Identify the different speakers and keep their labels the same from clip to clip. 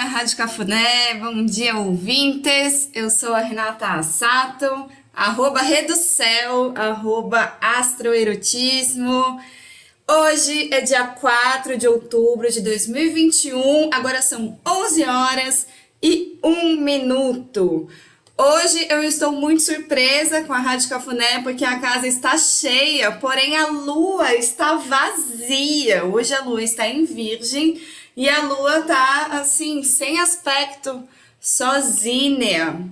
Speaker 1: Dia, Rádio Cafuné, bom dia, ouvintes. Eu sou a Renata Assato, arroba Reducel, arroba Astroerotismo. Hoje é dia 4 de outubro de 2021, agora são 11 horas e 1 minuto. Hoje eu estou muito surpresa com a Rádio Cafuné porque a casa está cheia, porém a lua está vazia. Hoje a lua está em Virgem e a lua tá assim, sem aspecto, sozinha.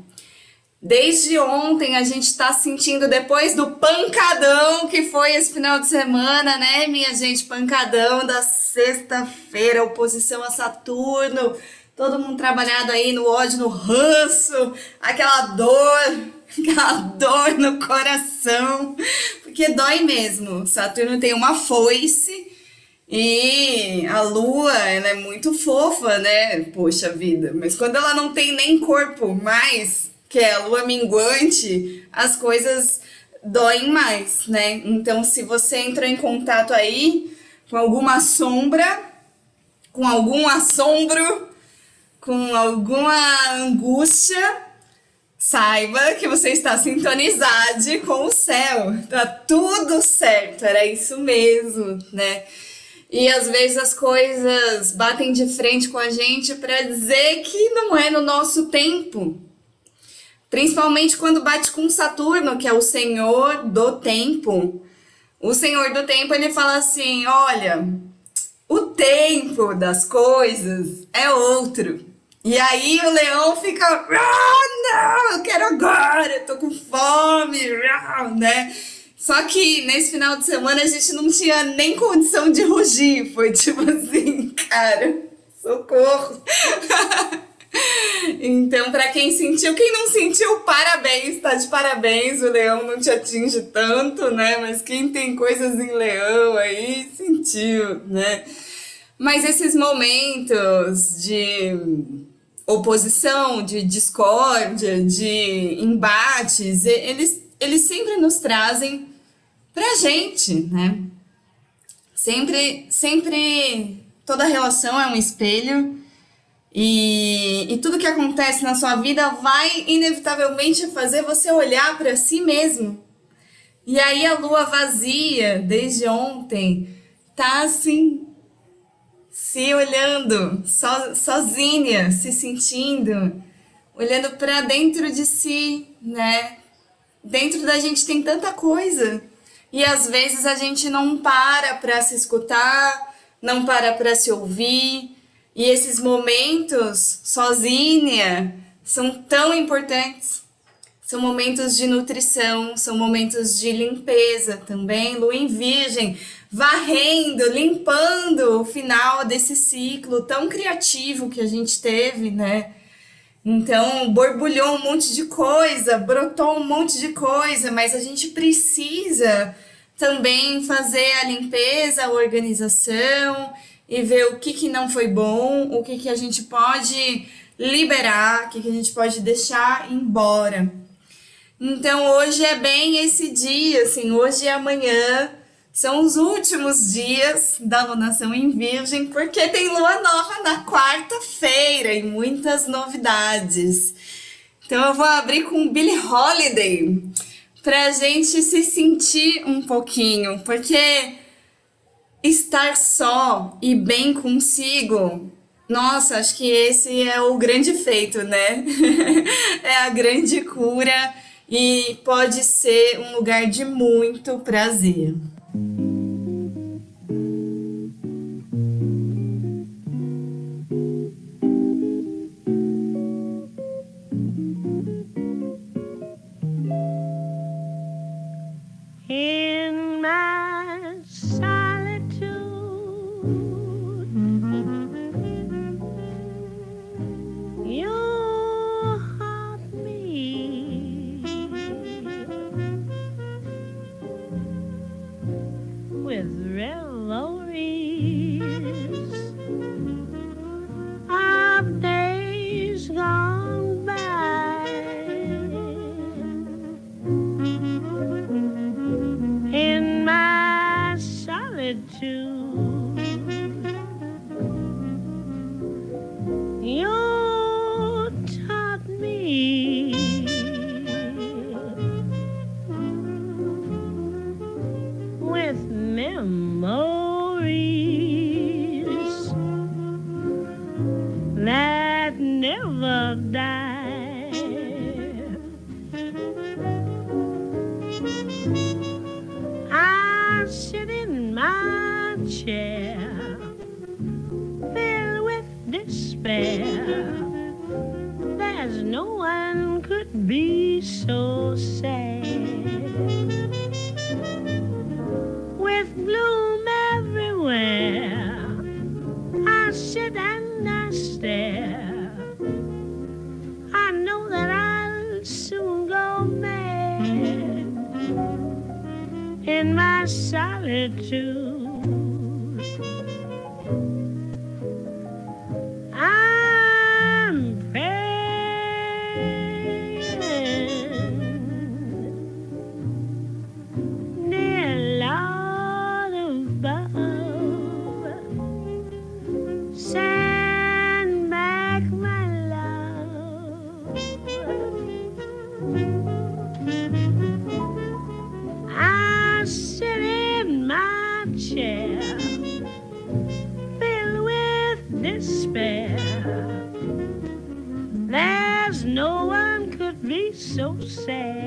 Speaker 1: Desde ontem a gente está sentindo, depois do pancadão que foi esse final de semana, né, minha gente? Pancadão da sexta-feira, oposição a Saturno todo mundo trabalhado aí no ódio, no ranço, aquela dor, aquela dor no coração, porque dói mesmo. Saturno tem uma foice e a lua, ela é muito fofa, né? Poxa vida, mas quando ela não tem nem corpo mais, que é a lua minguante, as coisas doem mais, né? Então, se você entrou em contato aí com alguma sombra, com algum assombro, com alguma angústia, saiba que você está sintonizado com o céu. Tá tudo certo, era isso mesmo, né? E às vezes as coisas batem de frente com a gente para dizer que não é no nosso tempo. Principalmente quando bate com Saturno, que é o senhor do tempo. O senhor do tempo, ele fala assim: "Olha, o tempo das coisas é outro. E aí o leão fica, ah, não, eu quero agora, eu tô com fome, ah, né? Só que nesse final de semana a gente não tinha nem condição de rugir. Foi tipo assim, cara, socorro. então, para quem sentiu, quem não sentiu, parabéns, tá de parabéns. O leão não te atinge tanto, né? Mas quem tem coisas em leão aí sentiu, né? Mas esses momentos de oposição, de discórdia, de embates, eles, eles sempre nos trazem pra gente, né? Sempre, sempre, toda relação é um espelho e, e tudo que acontece na sua vida vai inevitavelmente fazer você olhar para si mesmo. E aí a lua vazia, desde ontem, tá assim se olhando, so, sozinha, se sentindo, olhando para dentro de si, né? Dentro da gente tem tanta coisa. E às vezes a gente não para para se escutar, não para para se ouvir. E esses momentos sozinha são tão importantes. São momentos de nutrição, são momentos de limpeza também. Lua em Virgem varrendo, limpando o final desse ciclo tão criativo que a gente teve, né? Então, borbulhou um monte de coisa, brotou um monte de coisa, mas a gente precisa também fazer a limpeza, a organização e ver o que, que não foi bom, o que, que a gente pode liberar, o que, que a gente pode deixar embora. Então, hoje é bem esse dia, assim, hoje e amanhã são os últimos dias da lunação em Virgem, porque tem lua nova na quarta-feira e muitas novidades. Então eu vou abrir com Billie Holiday pra gente se sentir um pouquinho, porque estar só e bem consigo nossa, acho que esse é o grande feito, né? é a grande cura e pode ser um lugar de muito prazer.
Speaker 2: That never die. I sit in my chair, filled with despair. There's no one could be so sad. Solitude. So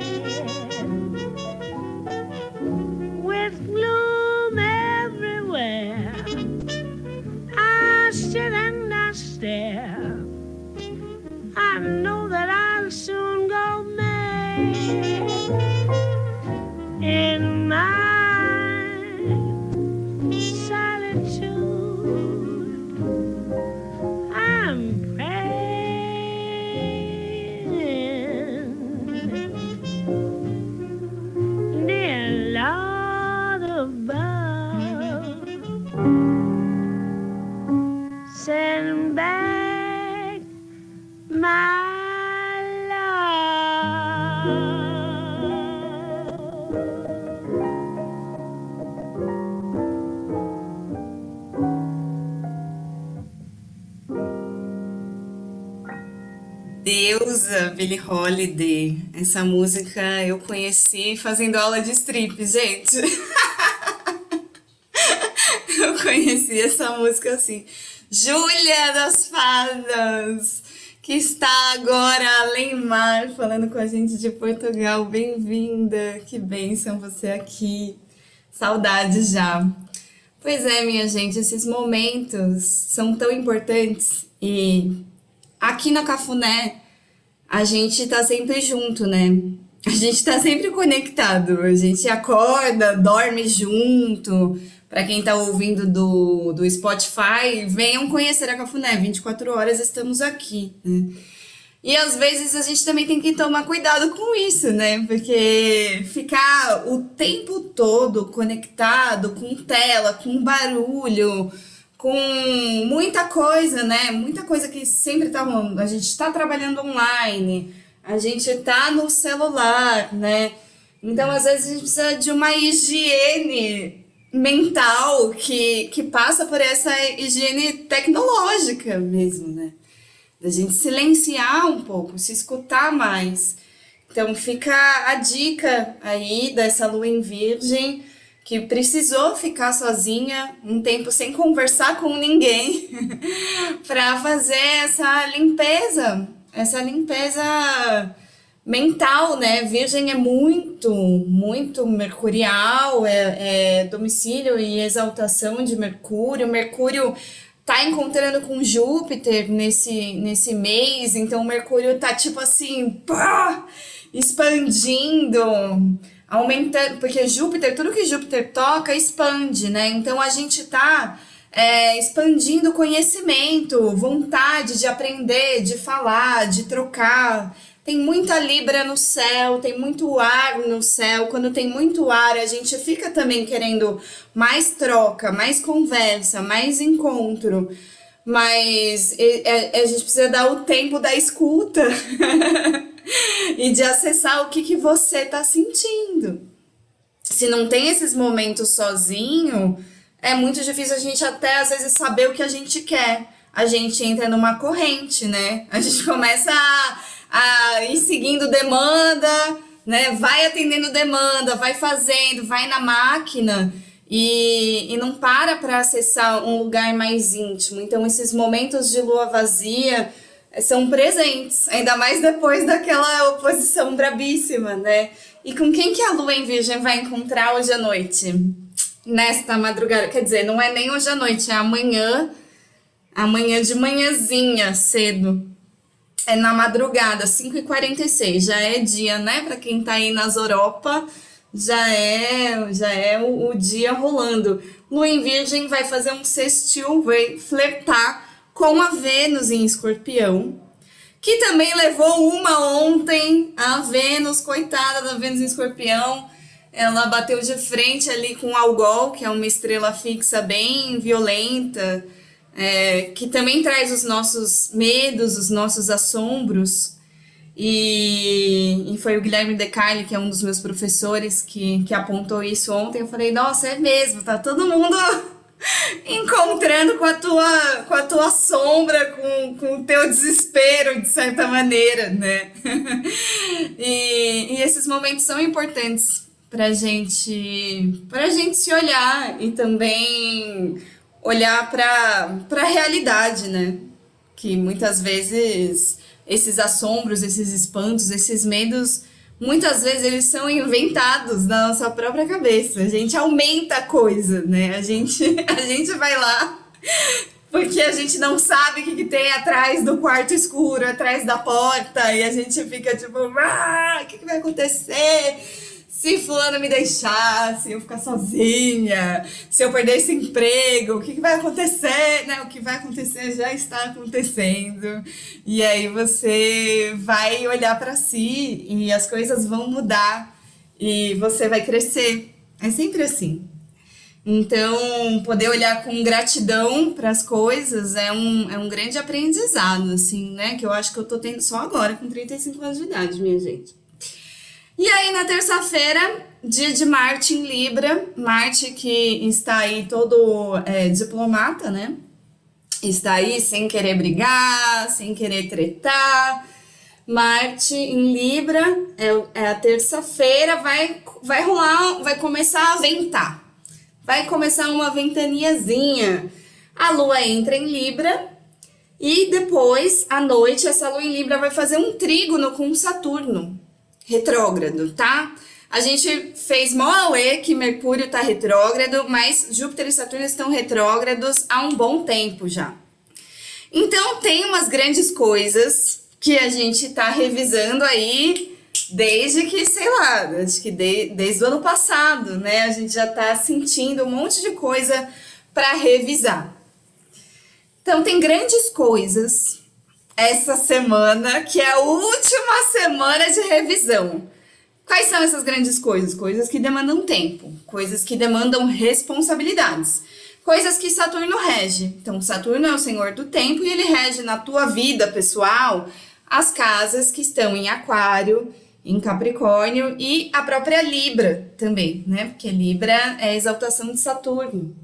Speaker 1: Deusa, Billie Holiday. Essa música eu conheci fazendo aula de strip, gente. Eu conheci essa música assim. Júlia das Fadas, que está agora além mar, falando com a gente de Portugal. Bem-vinda, que bênção você aqui. Saudade já. Pois é, minha gente, esses momentos são tão importantes e aqui na Cafuné a gente tá sempre junto, né? A gente tá sempre conectado. A gente acorda, dorme junto. Para quem tá ouvindo do, do Spotify, venham conhecer a Cafuné. 24 horas estamos aqui, né? E às vezes a gente também tem que tomar cuidado com isso, né? Porque ficar o tempo todo conectado com tela, com barulho, com muita coisa, né? Muita coisa que sempre tá rolando. A gente tá trabalhando online, a gente tá no celular, né? Então, às vezes, a gente precisa de uma higiene mental que, que passa por essa higiene tecnológica mesmo, né? Da gente silenciar um pouco, se escutar mais. Então, fica a dica aí dessa lua em virgem que precisou ficar sozinha um tempo sem conversar com ninguém para fazer essa limpeza, essa limpeza mental, né? Virgem é muito, muito mercurial, é, é domicílio e exaltação de Mercúrio. Mercúrio tá encontrando com Júpiter nesse, nesse mês, então Mercúrio tá tipo assim, pá, expandindo aumentando, porque Júpiter, tudo que Júpiter toca expande, né? Então a gente tá é, expandindo conhecimento, vontade de aprender, de falar, de trocar. Tem muita Libra no céu, tem muito ar no céu. Quando tem muito ar, a gente fica também querendo mais troca, mais conversa, mais encontro. Mas a gente precisa dar o tempo da escuta. e de acessar o que, que você tá sentindo. Se não tem esses momentos sozinho, é muito difícil a gente até às vezes saber o que a gente quer. A gente entra numa corrente, né? A gente começa a, a ir seguindo demanda, né? Vai atendendo demanda, vai fazendo, vai na máquina e, e não para para acessar um lugar mais íntimo. Então, esses momentos de lua vazia são presentes, ainda mais depois daquela oposição brabíssima, né? E com quem que a lua em virgem vai encontrar hoje à noite? Nesta madrugada, quer dizer, não é nem hoje à noite, é amanhã, amanhã de manhãzinha, cedo. É na madrugada, 5h46, já é dia, né? Para quem tá aí nas Europa, já é, já é o, o dia rolando. Lua em Virgem vai fazer um sextil, vai flertar com a Vênus em Escorpião, que também levou uma ontem, a Vênus, coitada da Vênus em Escorpião, ela bateu de frente ali com o Algol, que é uma estrela fixa bem violenta, é, que também traz os nossos medos, os nossos assombros. E, e foi o Guilherme Decali, que é um dos meus professores, que, que apontou isso ontem. Eu falei, nossa, é mesmo, tá todo mundo encontrando com a tua, com a tua sombra, com, com o teu desespero, de certa maneira, né? e, e esses momentos são importantes pra gente, pra gente se olhar e também olhar para a realidade, né? Que muitas vezes esses assombros, esses espantos, esses medos, muitas vezes eles são inventados na nossa própria cabeça. A gente aumenta a coisa, né? A gente, a gente vai lá porque a gente não sabe o que, que tem atrás do quarto escuro, atrás da porta, e a gente fica tipo, ah, o que, que vai acontecer? Se fulano me deixar, se eu ficar sozinha, se eu perder esse emprego, o que, que vai acontecer? Né? O que vai acontecer já está acontecendo. E aí você vai olhar para si e as coisas vão mudar e você vai crescer. É sempre assim. Então, poder olhar com gratidão para as coisas é um, é um grande aprendizado, assim, né? Que eu acho que eu tô tendo só agora, com 35 anos de idade, minha gente. E aí, na terça-feira, dia de Marte em Libra, Marte que está aí todo é, diplomata, né? Está aí sem querer brigar, sem querer tretar. Marte em Libra, é, é a terça-feira, vai, vai rolar, vai começar a ventar. Vai começar uma ventaniazinha. A lua entra em Libra e depois, à noite, essa lua em Libra vai fazer um trígono com Saturno retrógrado, tá? A gente fez mó auê que Mercúrio tá retrógrado, mas Júpiter e Saturno estão retrógrados há um bom tempo já. Então tem umas grandes coisas que a gente tá revisando aí desde que, sei lá, acho que de, desde o ano passado, né? A gente já tá sentindo um monte de coisa para revisar. Então tem grandes coisas essa semana, que é a última semana de revisão. Quais são essas grandes coisas? Coisas que demandam tempo, coisas que demandam responsabilidades, coisas que Saturno rege. Então, Saturno é o senhor do tempo e ele rege na tua vida pessoal as casas que estão em Aquário, em Capricórnio e a própria Libra também, né? Porque Libra é a exaltação de Saturno.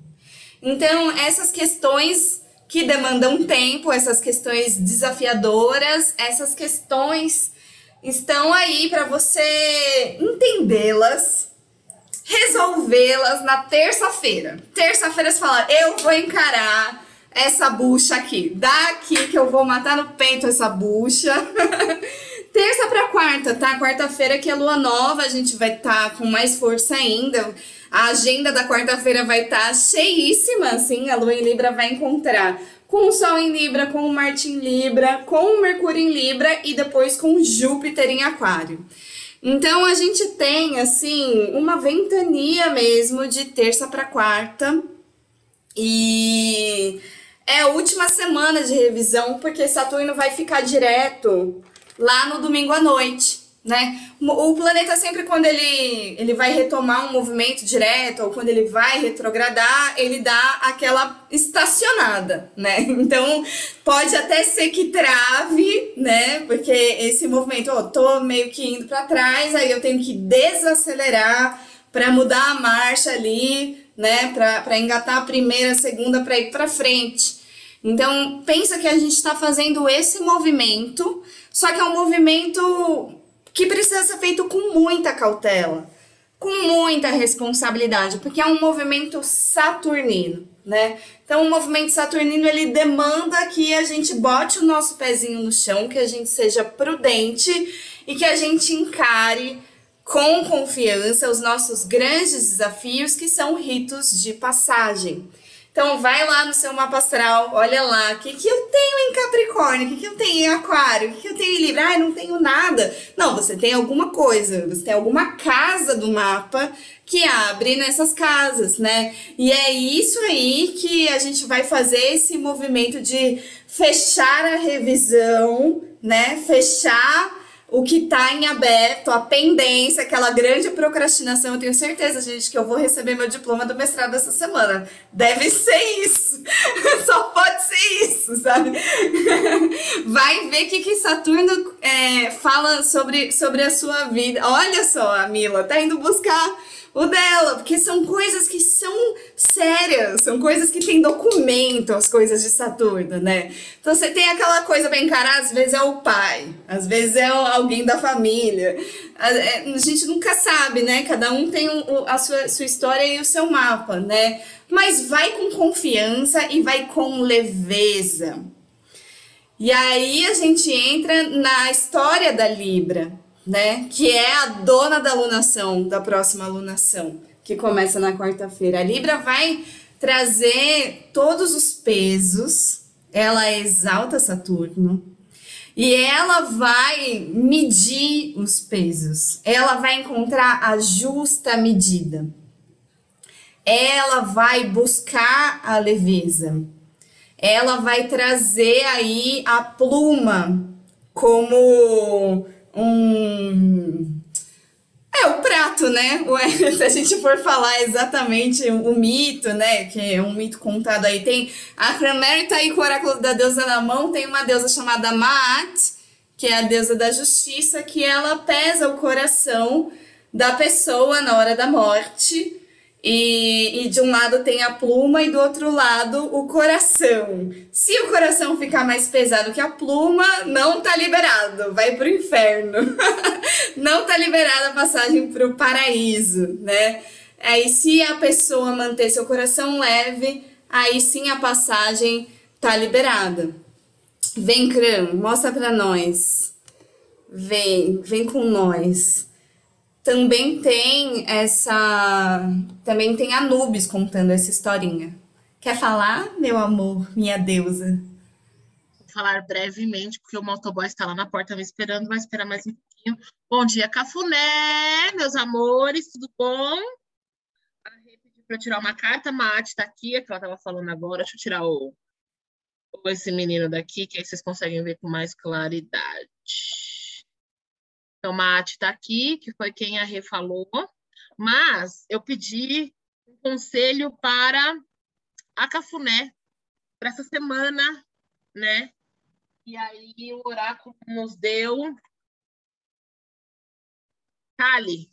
Speaker 1: Então, essas questões que demandam tempo, essas questões desafiadoras, essas questões estão aí para você entendê-las, resolvê-las na terça-feira. Terça-feira você fala: "Eu vou encarar essa bucha aqui. Daqui que eu vou matar no peito essa bucha." Terça para quarta, tá? Quarta-feira que é lua nova, a gente vai estar tá com mais força ainda. A agenda da quarta-feira vai estar tá cheíssima, assim, a Lua em Libra vai encontrar com o Sol em Libra, com o Marte em Libra, com o Mercúrio em Libra e depois com Júpiter em Aquário. Então a gente tem assim uma ventania mesmo de terça para quarta e é a última semana de revisão porque Saturno vai ficar direto lá no domingo à noite né? O planeta sempre quando ele, ele vai retomar um movimento direto ou quando ele vai retrogradar, ele dá aquela estacionada, né? Então, pode até ser que trave, né? Porque esse movimento, ó, tô meio que indo para trás, aí eu tenho que desacelerar para mudar a marcha ali, né? Para engatar a primeira, a segunda para ir para frente. Então, pensa que a gente está fazendo esse movimento, só que é um movimento que precisa ser feito com muita cautela, com muita responsabilidade, porque é um movimento saturnino, né? Então, o movimento saturnino ele demanda que a gente bote o nosso pezinho no chão, que a gente seja prudente e que a gente encare com confiança os nossos grandes desafios, que são ritos de passagem. Então, vai lá no seu mapa astral, olha lá, o que, que eu tenho em Capricórnio, o que, que eu tenho em Aquário, o que, que eu tenho em Libra? Ah, não tenho nada. Não, você tem alguma coisa, você tem alguma casa do mapa que abre nessas casas, né? E é isso aí que a gente vai fazer esse movimento de fechar a revisão, né? Fechar o que está em aberto, a pendência, aquela grande procrastinação. Eu tenho certeza, gente, que eu vou receber meu diploma do mestrado essa semana. Deve ser isso. Só pode ser isso, sabe? Vai ver o que, que Saturno é, fala sobre, sobre a sua vida. Olha só, a Mila tá indo buscar o dela, porque são coisas que são sérias, são coisas que tem documento, as coisas de Saturno, né? Então você tem aquela coisa bem cara, às vezes é o pai, às vezes é alguém da família. A, é, a gente nunca sabe, né? Cada um tem a sua, sua história e o seu mapa, né? Mas vai com confiança e vai com leveza. E aí a gente entra na história da Libra né? Que é a dona da alunação, da próxima alunação, que começa na quarta-feira. A Libra vai trazer todos os pesos, ela exalta Saturno, e ela vai medir os pesos. Ela vai encontrar a justa medida. Ela vai buscar a leveza. Ela vai trazer aí a pluma como um. É, o prato, né? Se a gente for falar exatamente o mito, né? Que é um mito contado aí. Tem a Cranberry tá aí com o oráculo da deusa na mão. Tem uma deusa chamada Maat, que é a deusa da justiça, que ela pesa o coração da pessoa na hora da morte e, e, de um lado tem a pluma e do outro lado o coração. Se o coração ficar mais pesado que a pluma, não tá liberado, vai pro inferno. não tá liberada a passagem pro paraíso, né? Aí se a pessoa manter seu coração leve, aí sim a passagem tá liberada. Vem, Cram, mostra pra nós. Vem, vem com nós também tem essa. Também tem Anubis contando essa historinha. Quer falar, meu amor, minha deusa?
Speaker 3: Vou falar brevemente, porque o motoboy está lá na porta me esperando, vai esperar mais um pouquinho. Bom dia, Cafuné, meus amores, tudo bom? para tirar uma carta, a Mate está aqui, é que ela estava falando agora. Deixa eu tirar o, esse menino daqui, que aí vocês conseguem ver com mais claridade. Então, Mate está aqui, que foi quem a Rê falou, mas eu pedi um conselho para a Cafuné para essa semana, né? E aí o oráculo nos deu Cali,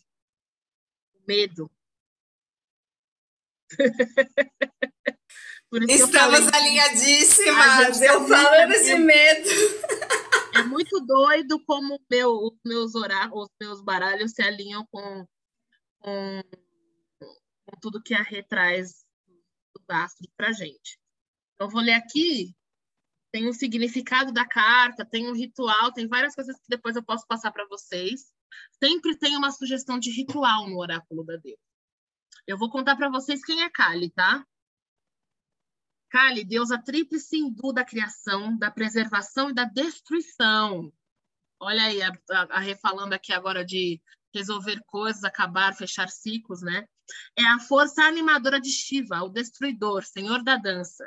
Speaker 3: medo.
Speaker 1: Estamos alinhadíssimas. Eu falando de medo.
Speaker 3: É muito doido como meu, os meus oráculos, os meus baralhos se alinham com, com, com tudo que a Rê traz do astro para gente. Então, vou ler aqui. Tem um significado da carta, tem um ritual, tem várias coisas que depois eu posso passar para vocês. Sempre tem uma sugestão de ritual no oráculo da Deus. Eu vou contar para vocês quem é Kali, tá? Kali, deusa tríplice hindu da criação, da preservação e da destruição. Olha aí, a, a, a refalando aqui agora de resolver coisas, acabar, fechar ciclos, né? É a força animadora de Shiva, o destruidor, senhor da dança.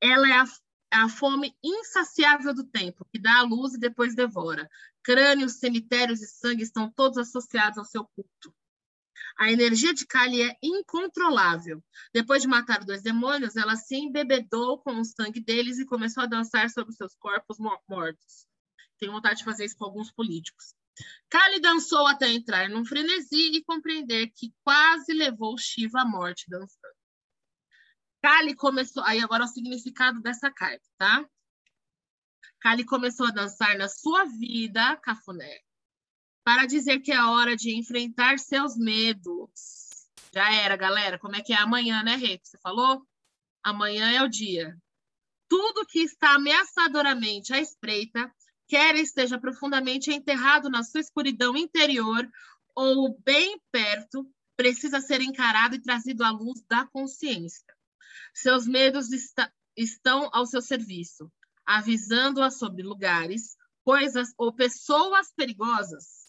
Speaker 3: Ela é a, a fome insaciável do tempo, que dá a luz e depois devora. Crânios, cemitérios e sangue estão todos associados ao seu culto. A energia de Kali é incontrolável. Depois de matar dois demônios, ela se embebedou com o sangue deles e começou a dançar sobre seus corpos mortos. Tenho vontade de fazer isso com alguns políticos. Kali dançou até entrar num frenesi e compreender que quase levou Shiva à morte dançando. Kali começou. Aí agora o significado dessa carta, tá? Kali começou a dançar na sua vida, Cafuné, para dizer que é hora de enfrentar seus medos. Já era, galera. Como é que é amanhã, né, Rê? Você falou? Amanhã é o dia. Tudo que está ameaçadoramente à espreita, quer esteja profundamente enterrado na sua escuridão interior ou bem perto, precisa ser encarado e trazido à luz da consciência. Seus medos estão ao seu serviço, avisando-a sobre lugares, coisas ou pessoas perigosas,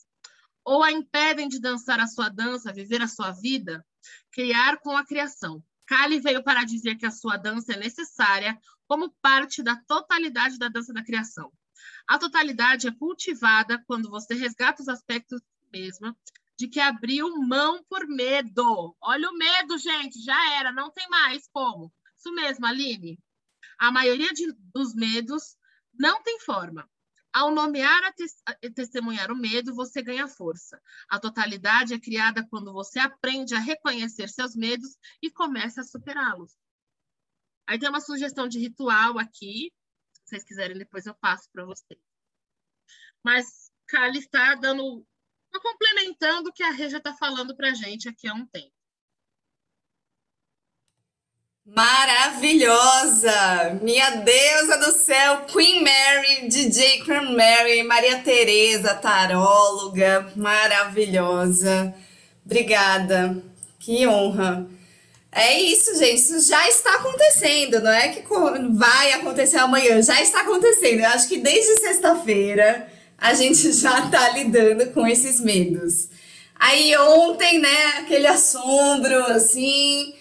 Speaker 3: ou a impedem de dançar a sua dança, viver a sua vida, criar com a criação. Kali veio para dizer que a sua dança é necessária como parte da totalidade da dança da criação. A totalidade é cultivada quando você resgata os aspectos mesma de que abriu mão por medo. Olha o medo, gente, já era, não tem mais como. Isso mesmo, Aline. A maioria de, dos medos não tem forma. Ao nomear e testemunhar o medo, você ganha força. A totalidade é criada quando você aprende a reconhecer seus medos e começa a superá-los. Aí tem uma sugestão de ritual aqui. Se vocês quiserem, depois eu passo para vocês. Mas Kali está dando, tá complementando o que a Reja está falando para a gente aqui há um tempo.
Speaker 1: Maravilhosa! Minha deusa do céu, Queen Mary, DJ Queen Mary, Maria Tereza, taróloga, maravilhosa. Obrigada, que honra. É isso, gente, isso já está acontecendo, não é que vai acontecer amanhã, já está acontecendo. Eu acho que desde sexta-feira a gente já está lidando com esses medos. Aí ontem, né, aquele assombro assim,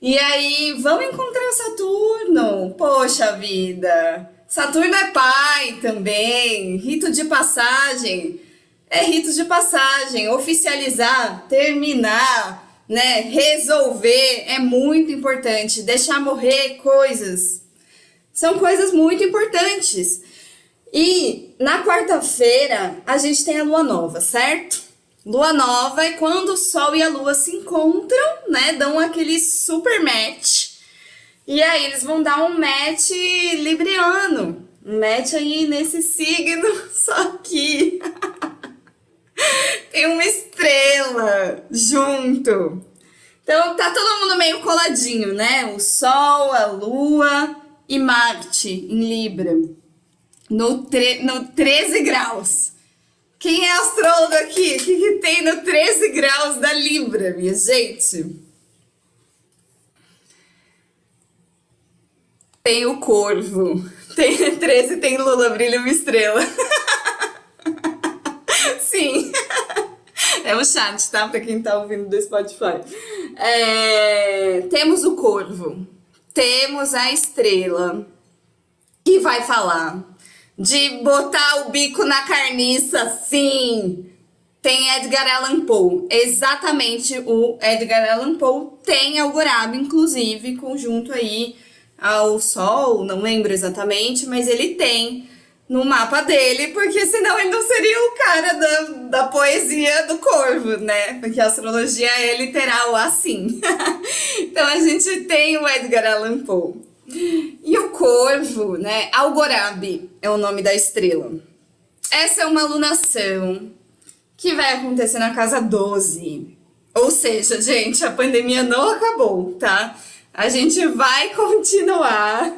Speaker 1: e aí, vamos encontrar Saturno. Poxa vida. Saturno é pai também. Rito de passagem. É rito de passagem. Oficializar, terminar, né? Resolver é muito importante. Deixar morrer coisas. São coisas muito importantes. E na quarta-feira a gente tem a lua nova, certo? Lua nova é quando o Sol e a Lua se encontram, né? Dão aquele super match. E aí eles vão dar um match libriano. Um match aí nesse signo, só que tem uma estrela junto. Então tá todo mundo meio coladinho, né? O Sol, a Lua e Marte em Libra. No, tre no 13 graus. Quem é astrólogo aqui? O que, que tem no 13 graus da Libra, minha gente? Tem o corvo. Tem 13, tem Lula, brilha uma estrela. Sim. É o chat, tá? Pra quem tá ouvindo do Spotify. É... Temos o corvo. Temos a estrela. Que vai falar de botar o bico na carniça, sim. Tem Edgar Allan Poe. Exatamente o Edgar Allan Poe tem Algorab, inclusive, conjunto aí ao Sol, não lembro exatamente, mas ele tem no mapa dele, porque senão ele não seria o cara da, da poesia do corvo, né? Porque a astrologia é literal assim. então a gente tem o Edgar Allan Poe. E o corvo, né? Algorabe é o nome da estrela. Essa é uma alunação que vai acontecer na casa 12. Ou seja, gente, a pandemia não acabou, tá? A gente vai continuar.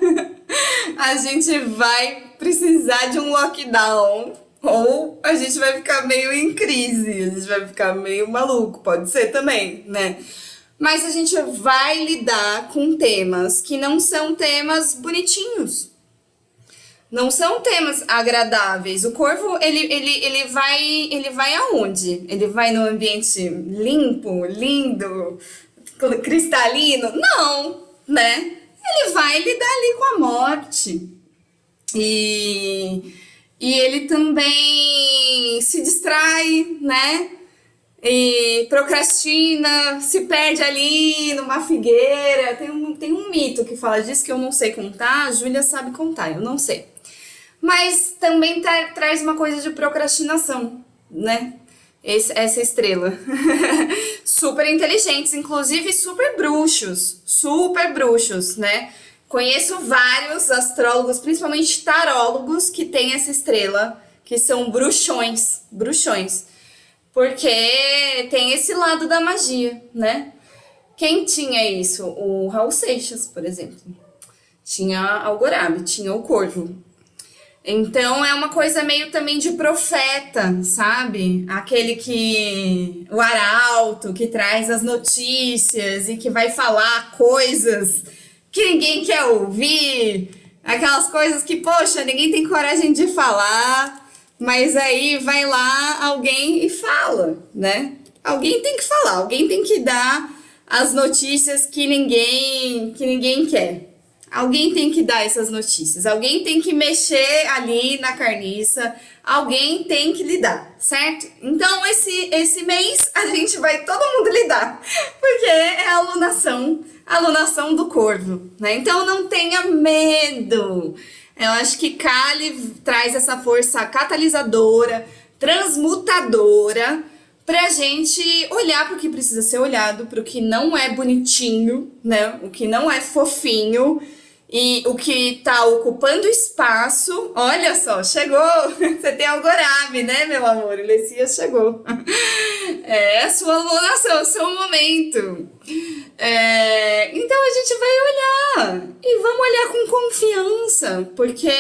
Speaker 1: a gente vai precisar de um lockdown. Ou a gente vai ficar meio em crise, a gente vai ficar meio maluco, pode ser também, né? Mas a gente vai lidar com temas que não são temas bonitinhos. Não são temas agradáveis. O corvo, ele, ele, ele vai ele vai aonde? Ele vai no ambiente limpo, lindo, cristalino? Não, né? Ele vai lidar ali com a morte. E, e ele também se distrai, né? E procrastina, se perde ali numa figueira. Tem um, tem um mito que fala disso que eu não sei contar, a Júlia sabe contar, eu não sei. Mas também traz uma coisa de procrastinação, né? Esse, essa estrela. super inteligentes, inclusive super bruxos, super bruxos, né? Conheço vários astrólogos, principalmente tarólogos, que têm essa estrela, que são bruxões, bruxões. Porque tem esse lado da magia, né? Quem tinha isso? O Raul Seixas, por exemplo. Tinha Algorabe, tinha o Corvo. Então é uma coisa meio também de profeta, sabe? Aquele que. O arauto, que traz as notícias e que vai falar coisas que ninguém quer ouvir. Aquelas coisas que, poxa, ninguém tem coragem de falar, mas aí vai lá alguém e fala, né? Alguém tem que falar, alguém tem que dar as notícias que ninguém que ninguém quer. Alguém tem que dar essas notícias, alguém tem que mexer ali na carniça, alguém tem que lidar, certo? Então esse esse mês a gente vai todo mundo lidar, porque é a alunação, a alunação do corvo, né? Então não tenha medo. Eu acho que Kali traz essa força catalisadora, transmutadora pra gente olhar para o que precisa ser olhado, para o que não é bonitinho, né? O que não é fofinho e o que tá ocupando espaço. Olha só, chegou! Você tem algorabe, né, meu amor? O Lessias chegou. É a sua alunação, é o seu momento. É, então a gente vai olhar e vamos olhar com confiança, porque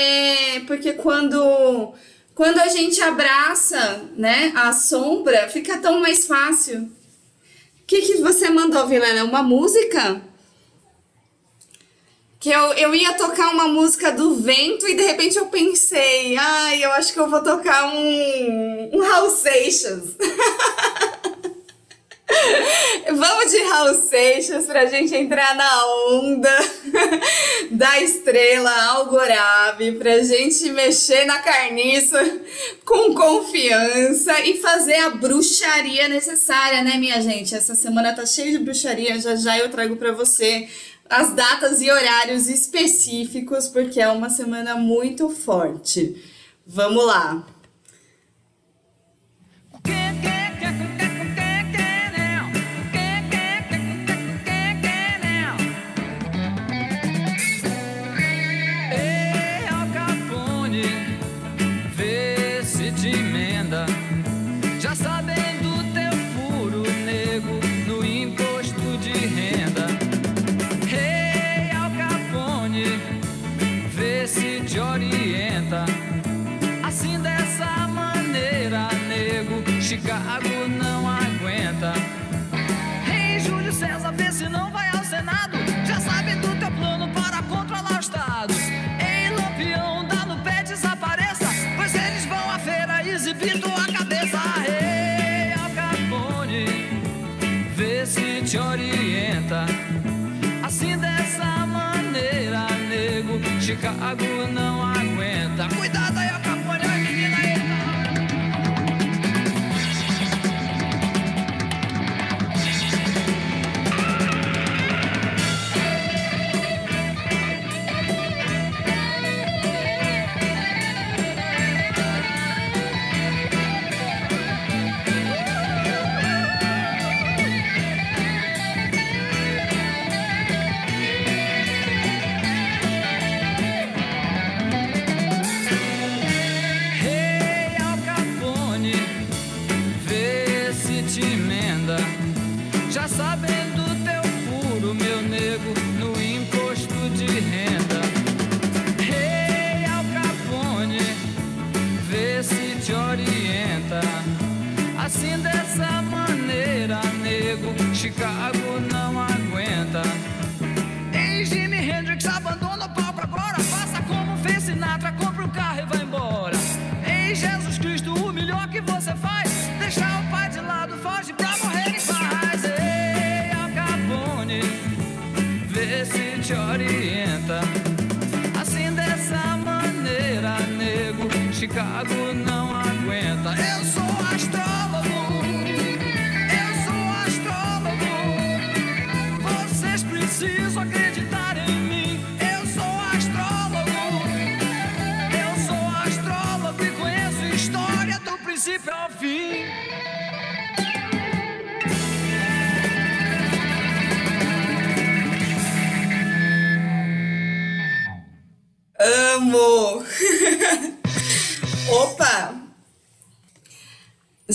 Speaker 1: porque quando quando a gente abraça, né, a sombra, fica tão mais fácil. O que, que você mandou, Vilena? Uma música? Que eu, eu ia tocar uma música do vento e de repente eu pensei, ai, eu acho que eu vou tocar um, um Raul Seixas. Vamos de Raul Seixas pra gente entrar na onda da estrela Algorabe, pra gente mexer na carniça com confiança e fazer a bruxaria necessária, né, minha gente? Essa semana tá cheia de bruxaria, já já eu trago pra você as datas e horários específicos, porque é uma semana muito forte. Vamos lá!
Speaker 4: Chicago não aguenta. Rei hey, Júlio César, vê se não vai ao Senado.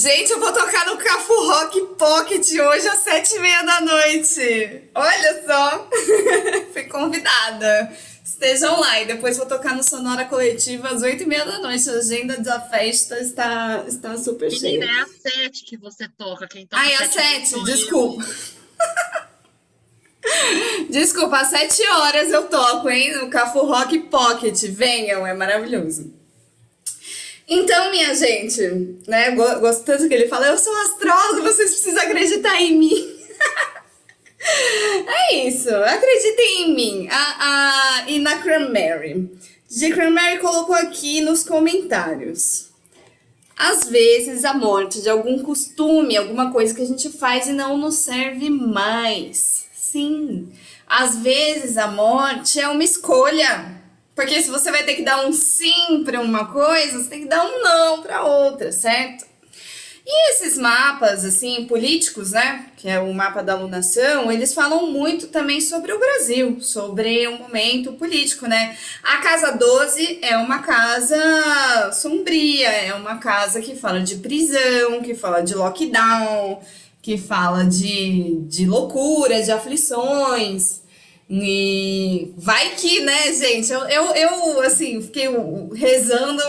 Speaker 1: Gente, eu vou tocar no Cafu Rock Pocket hoje às sete e meia da noite. Olha só, fui convidada. Estejam lá e depois vou tocar no Sonora Coletiva às oito e meia da noite. A agenda da festa está, está super cheia.
Speaker 3: Menina, é às sete que você toca. Quem toca
Speaker 1: Ai, às
Speaker 3: às
Speaker 1: sete, desculpa. Desculpa, às sete horas eu toco, hein? No Cafu Rock Pocket. Venham, é maravilhoso. Então, minha gente, né? go- Gosto tanto que ele fala, eu sou astrólogo, vocês precisam acreditar em mim. é isso, acreditem em mim. A, a Ina Cranberry. G. Cranberry colocou aqui nos comentários. Às vezes a morte de algum costume, alguma coisa que a gente faz e não nos serve mais. Sim, às vezes a morte é uma escolha. Porque se você vai ter que dar um sim para uma coisa, você tem que dar um não para outra, certo? E esses mapas, assim, políticos, né? Que é o mapa da alunação, eles falam muito também sobre o Brasil, sobre o momento político, né? A casa 12 é uma casa sombria, é uma casa que fala de prisão, que fala de lockdown, que fala de, de loucura, de aflições. E vai que, né, gente? Eu, eu, eu assim, fiquei rezando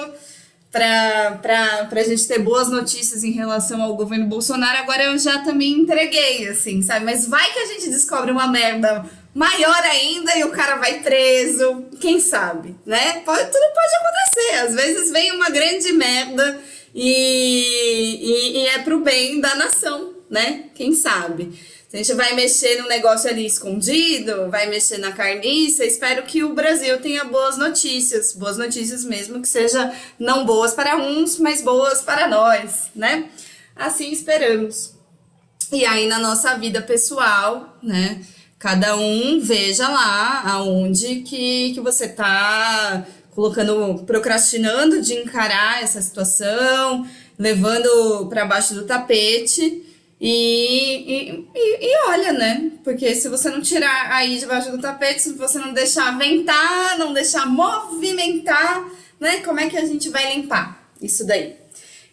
Speaker 1: para pra, pra gente ter boas notícias em relação ao governo Bolsonaro. Agora eu já também entreguei, assim, sabe? Mas vai que a gente descobre uma merda maior ainda e o cara vai preso. Quem sabe, né? Pode, tudo pode acontecer. Às vezes vem uma grande merda e, e, e é pro bem da nação, né? Quem sabe? Se a gente vai mexer no negócio ali escondido, vai mexer na carniça, espero que o Brasil tenha boas notícias, boas notícias mesmo, que seja não boas para uns, mas boas para nós, né? Assim esperamos. E aí na nossa vida pessoal, né? Cada um veja lá aonde que, que você tá colocando, procrastinando de encarar essa situação, levando para baixo do tapete. E, e, e, olha, né? Porque se você não tirar aí debaixo do tapete, se você não deixar ventar, não deixar movimentar, né? Como é que a gente vai limpar isso daí?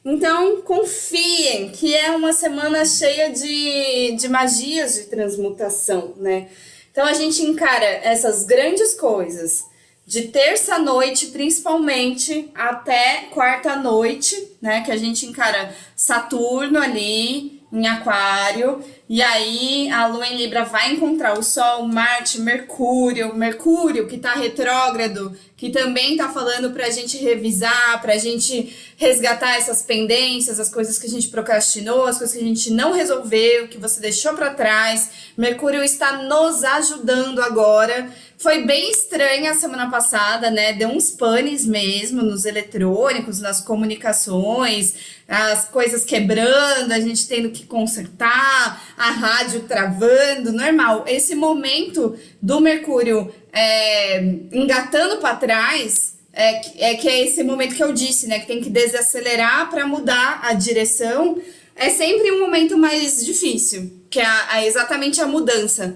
Speaker 1: Então, confiem que é uma semana cheia de, de magias de transmutação, né? Então, a gente encara essas grandes coisas de terça-noite, principalmente, até quarta-noite, né? Que a gente encara Saturno ali em Aquário, e aí a Lua em Libra vai encontrar o Sol, Marte, Mercúrio, Mercúrio que tá retrógrado, que também tá falando pra gente revisar, pra gente resgatar essas pendências, as coisas que a gente procrastinou, as coisas que a gente não resolveu, que você deixou pra trás. Mercúrio está nos ajudando agora. Foi bem estranha a semana passada, né? Deu uns panes mesmo nos eletrônicos, nas comunicações, as coisas quebrando, a gente tendo que consertar, a rádio travando, normal. Esse momento do Mercúrio é, engatando para trás é, é que é esse momento que eu disse, né? Que tem que desacelerar para mudar a direção. É sempre um momento mais difícil, que é a- a- exatamente a mudança.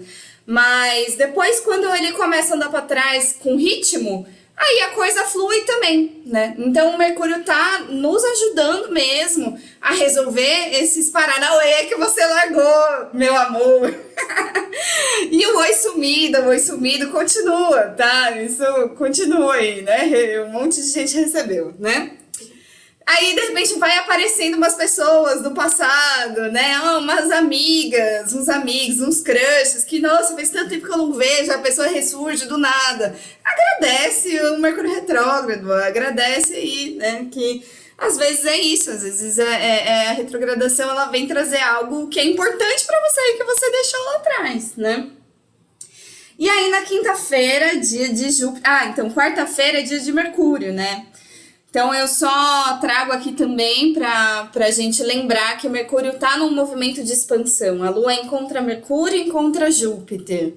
Speaker 1: Mas depois, quando ele começa a andar para trás com ritmo, aí a coisa flui também, né? Então o Mercúrio tá nos ajudando mesmo a resolver esses paranauê que você largou, meu amor. e o oi sumido, o oi sumido continua, tá? Isso continua aí, né? Um monte de gente recebeu, né? Aí, de repente, vai aparecendo umas pessoas do passado, né? Ah, umas amigas, uns amigos, uns crushes, que, nossa, faz tanto tempo que eu não vejo, a pessoa ressurge do nada. Agradece o Mercúrio Retrógrado, agradece aí, né? Que às vezes é isso, às vezes é, é- é a retrogradação, ela vem trazer algo que é importante pra você e que você deixou lá atrás, né? E aí, na quinta-feira, dia de Júpiter. Ah, então, quarta-feira é dia de Mercúrio, né? Então eu só trago aqui também para a gente lembrar que Mercúrio está num movimento de expansão. A Lua encontra Mercúrio e encontra Júpiter.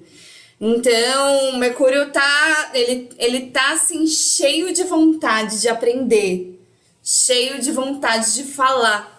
Speaker 1: Então, Mercúrio tá, ele, ele tá assim cheio de vontade de aprender, cheio de vontade de falar.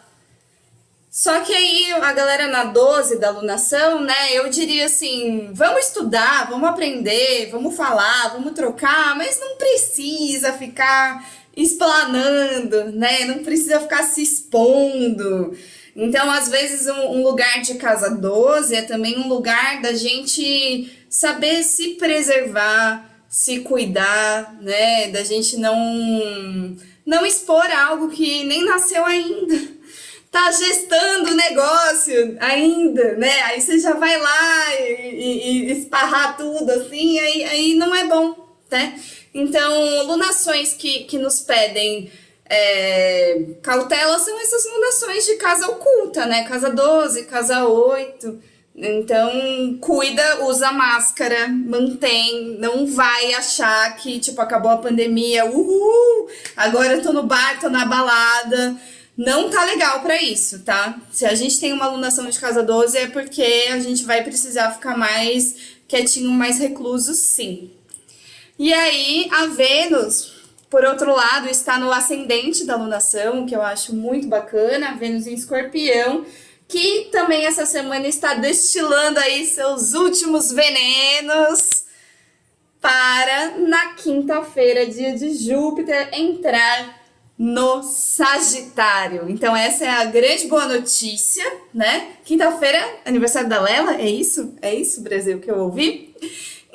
Speaker 1: Só que aí a galera na 12 da alunação, né, eu diria assim, vamos estudar, vamos aprender, vamos falar, vamos trocar, mas não precisa ficar explanando, né? Não precisa ficar se expondo. Então, às vezes, um, um, lugar de casa 12 é também um lugar da gente saber se preservar, se cuidar, né? Da gente não, não expor algo que nem nasceu ainda tá gestando o negócio ainda, né? Aí você já vai lá e, e, e esparrar tudo assim, aí, aí não é bom, né? Então, lunações que, que nos pedem é, cautela são essas lunações de casa oculta, né? Casa 12, casa 8. Então, cuida, usa máscara, mantém, não vai achar que, tipo, acabou a pandemia, uhul, agora eu tô no bar, tô na balada não tá legal para isso, tá? Se a gente tem uma alunação de casa 12 é porque a gente vai precisar ficar mais quietinho, mais recluso, sim. E aí, a Vênus, por outro lado, está no ascendente da alunação, que eu acho muito bacana, a Vênus em escorpião, que também essa semana está destilando aí seus últimos venenos para na quinta-feira, dia de Júpiter, entrar no Sagitário. Então, essa é a grande boa notícia, né? Quinta-feira, aniversário da Lela, é isso? É isso, Brasil, que eu ouvi?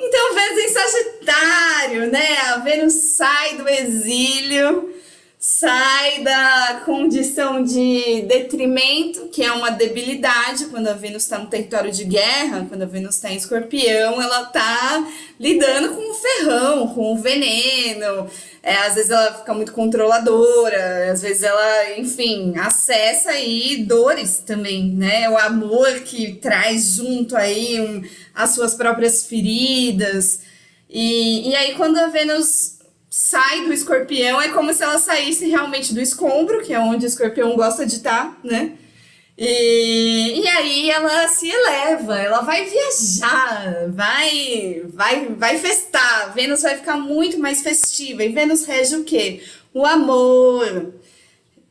Speaker 1: Então, Vênus em Sagitário, né? A Vênus sai do exílio sai da condição de detrimento, que é uma debilidade, quando a Vênus está no território de guerra, quando a Vênus está em escorpião, ela está lidando com o ferrão, com o veneno, é, às vezes ela fica muito controladora, às vezes ela, enfim, acessa aí dores também, né? O amor que traz junto aí um, as suas próprias feridas. E, e aí, quando a Vênus sai do escorpião, é como se ela saísse realmente do escombro, que é onde o escorpião gosta de estar, né? E, e aí ela se eleva, ela vai viajar, vai, vai, vai festar. Vênus vai ficar muito mais festiva. E Vênus rege o quê? O amor.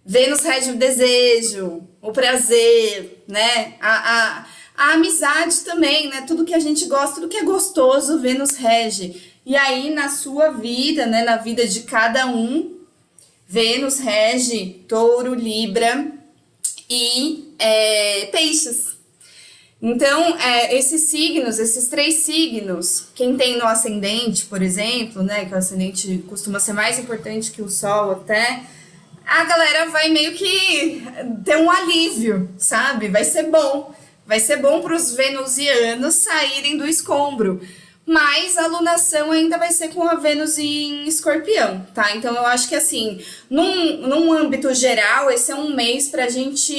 Speaker 1: Vênus rege o desejo, o prazer, né? A, a, a amizade também, né? Tudo que a gente gosta, tudo que é gostoso, Vênus rege. E aí, na sua vida, né, na vida de cada um, Vênus rege touro, Libra e é, peixes. Então, é, esses signos, esses três signos, quem tem no ascendente, por exemplo, né, que o ascendente costuma ser mais importante que o Sol até, a galera vai meio que ter um alívio, sabe? Vai ser bom. Vai ser bom para os venusianos saírem do escombro mas a lunação ainda vai ser com a Vênus em escorpião, tá? Então eu acho que assim, num, num âmbito geral, esse é um mês pra gente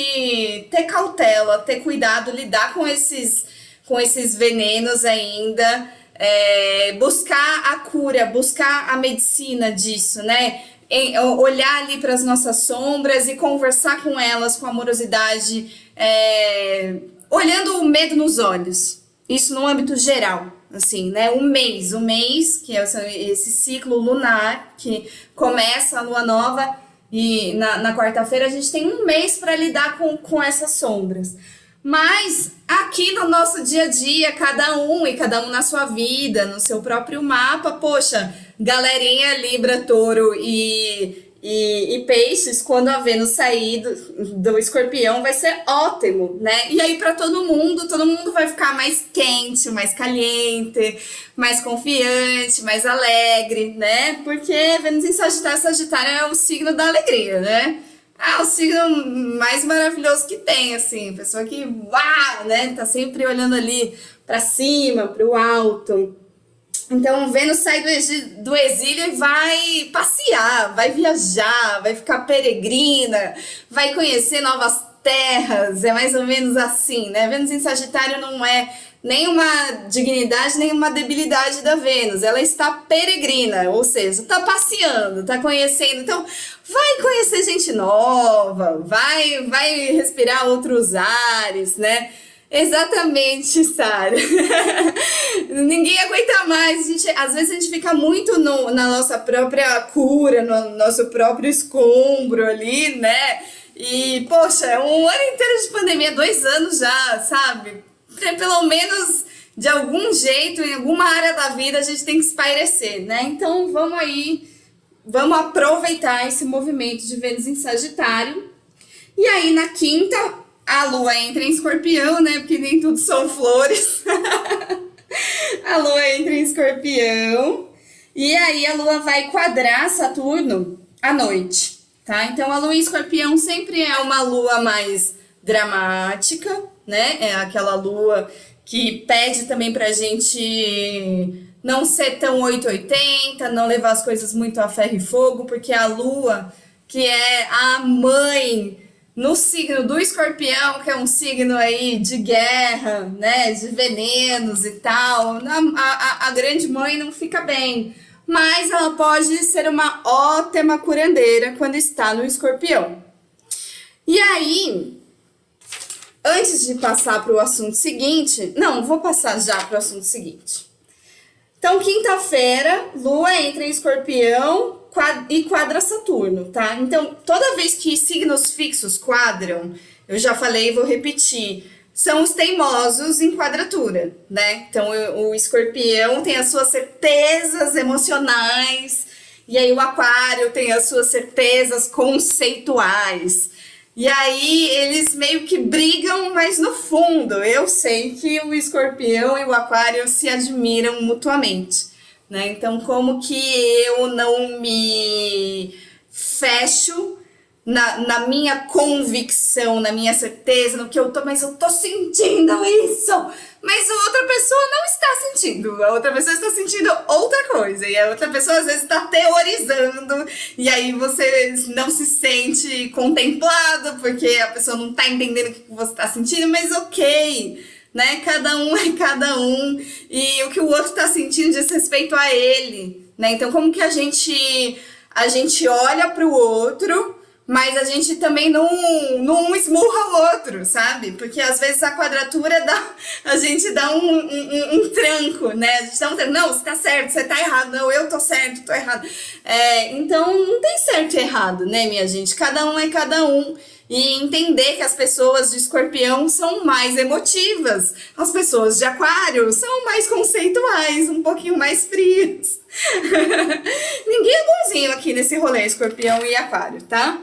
Speaker 1: ter cautela, ter cuidado, lidar com esses, com esses venenos ainda, é, buscar a cura, buscar a medicina disso, né? Em, olhar ali para as nossas sombras e conversar com elas com amorosidade, é, olhando o medo nos olhos. Isso no âmbito geral, assim, né? Um mês, um mês, que é esse ciclo lunar que começa a lua nova e na, na quarta-feira a gente tem um mês para lidar com, com essas sombras. Mas aqui no nosso dia a dia, cada um e cada um na sua vida, no seu próprio mapa, poxa, galerinha Libra, Touro e e, e, peixes, quando a Vênus sair do, do escorpião, vai ser ótimo, né? E aí, para todo mundo, todo mundo vai ficar mais quente, mais caliente, mais confiante, mais alegre, né? Porque Vênus em Sagitário, Sagitário é o signo da alegria, né? É o signo mais maravilhoso que tem, assim, pessoa que, uau, né? Tá sempre olhando ali para cima, para o alto. Então, Vênus sai do exílio e vai passear, vai viajar, vai ficar peregrina, vai conhecer novas terras, é mais ou menos assim, né? Vênus em Sagitário não é nem uma dignidade, nem uma debilidade da Vênus, ela está peregrina, ou seja, está passeando, está conhecendo. Então, vai conhecer gente nova, vai, vai respirar outros ares, né? Exatamente, Sara. Ninguém aguenta mais. A gente, às vezes a gente fica muito no, na nossa própria cura, no nosso próprio escombro ali, né? E, poxa, um ano inteiro de pandemia, dois anos já, sabe? Pelo menos de algum jeito, em alguma área da vida, a gente tem que espairecer, né? Então vamos aí, vamos aproveitar esse movimento de Vênus em Sagitário. E aí na quinta, a lua entra em escorpião, né? Porque nem tudo são flores. a lua entra em escorpião. E aí a lua vai quadrar Saturno à noite, tá? Então a lua em escorpião sempre é uma lua mais dramática, né? É aquela lua que pede também pra gente não ser tão 880, não levar as coisas muito a ferro e fogo, porque a lua, que é a mãe no signo do escorpião, que é um signo aí de guerra, né, de venenos e tal, a, a, a grande mãe não fica bem. Mas ela pode ser uma ótima curandeira quando está no escorpião. E aí, antes de passar para o assunto seguinte, não, vou passar já para o assunto seguinte. Então, quinta-feira, Lua entra em escorpião, e quadra Saturno, tá? Então, toda vez que signos fixos quadram, eu já falei e vou repetir, são os teimosos em quadratura, né? Então, o, escorpião tem as suas certezas emocionais, e aí o aquário tem as suas certezas conceituais. E aí eles meio que brigam, mas no fundo eu sei que o escorpião e o aquário se admiram mutuamente né? Então, como que eu não me fecho na, na minha convicção, na minha certeza, no que eu tô, mas eu tô sentindo isso, mas a outra pessoa não está sentindo, a outra pessoa está sentindo outra coisa, e a outra pessoa às vezes está teorizando, e aí você não se sente contemplado, porque a pessoa não está entendendo o que você está sentindo, mas ok né? Cada um é cada um e o que o outro está sentindo diz respeito a ele, né? Então como que a gente a gente olha para o outro, mas a gente também não, não esmurra o outro, sabe? Porque às vezes a quadratura dá, a gente dá um, um, um tranco, né? A gente dá um tranco, não, você tá certo, você tá errado, não, eu tô certo, tô errado. É, então não tem certo e errado, né, minha gente? Cada um é cada um e entender que as pessoas de escorpião são mais emotivas, as pessoas de aquário são mais conceituais, um pouquinho mais frias. Ninguém é bonzinho aqui nesse rolê escorpião e aquário, tá?